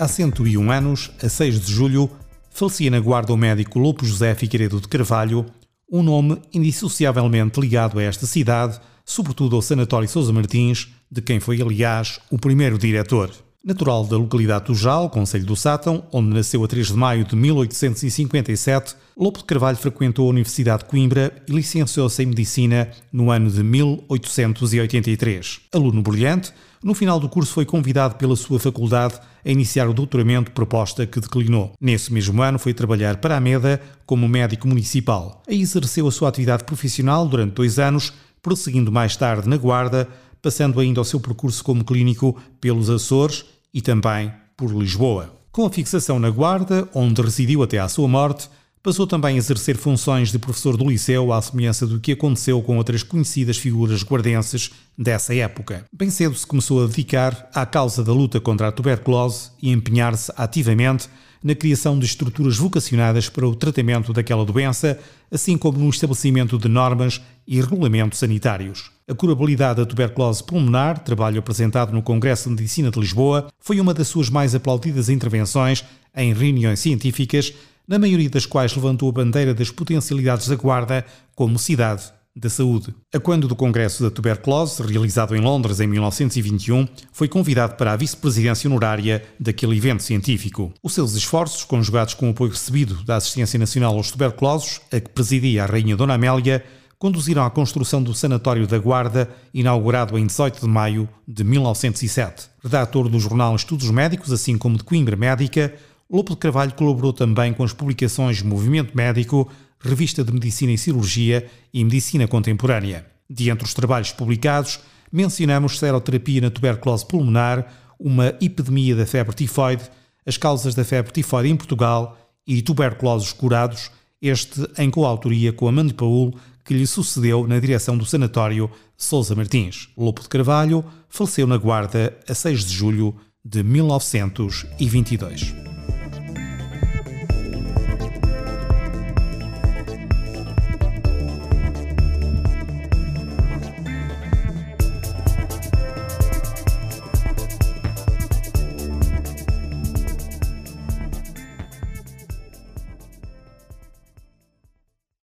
Há 101 anos, a 6 de julho, falecia na guarda o médico Lopo José Figueiredo de Carvalho, um nome indissociavelmente ligado a esta cidade, sobretudo ao Sanatório Sousa Martins, de quem foi, aliás, o primeiro diretor. Natural da localidade do Jal, Conselho do Sátão, onde nasceu a 3 de maio de 1857, Lopo de Carvalho frequentou a Universidade de Coimbra e licenciou-se em Medicina no ano de 1883. Aluno brilhante, no final do curso foi convidado pela sua faculdade a iniciar o doutoramento proposta que declinou. Nesse mesmo ano foi trabalhar para a MEDA como médico municipal. Aí exerceu a sua atividade profissional durante dois anos, prosseguindo mais tarde na Guarda, passando ainda o seu percurso como clínico pelos Açores e também por Lisboa. Com a fixação na Guarda, onde residiu até à sua morte, Passou também a exercer funções de professor do liceu, à semelhança do que aconteceu com outras conhecidas figuras guardenses dessa época. Bem cedo se começou a dedicar à causa da luta contra a tuberculose e empenhar-se ativamente na criação de estruturas vocacionadas para o tratamento daquela doença, assim como no estabelecimento de normas e regulamentos sanitários. A curabilidade da tuberculose pulmonar, trabalho apresentado no Congresso de Medicina de Lisboa, foi uma das suas mais aplaudidas intervenções em reuniões científicas na maioria das quais levantou a bandeira das potencialidades da Guarda como cidade da saúde. A quando do Congresso da Tuberculose, realizado em Londres em 1921, foi convidado para a vice-presidência honorária daquele evento científico. Os seus esforços, conjugados com o apoio recebido da Assistência Nacional aos Tuberculosos, a que presidia a Rainha Dona Amélia, conduziram à construção do Sanatório da Guarda, inaugurado em 18 de maio de 1907. Redator do jornal Estudos Médicos, assim como de Coimbra Médica, Lopo de Carvalho colaborou também com as publicações Movimento Médico, Revista de Medicina e Cirurgia e Medicina Contemporânea. De entre os trabalhos publicados, mencionamos seroterapia na tuberculose pulmonar, uma epidemia da febre tifoide, as causas da febre tifoide em Portugal e tuberculosos curados, este em coautoria com Amando Paul, que lhe sucedeu na direção do sanatório Sousa Martins. Lopo de Carvalho faleceu na Guarda a 6 de julho de 1922.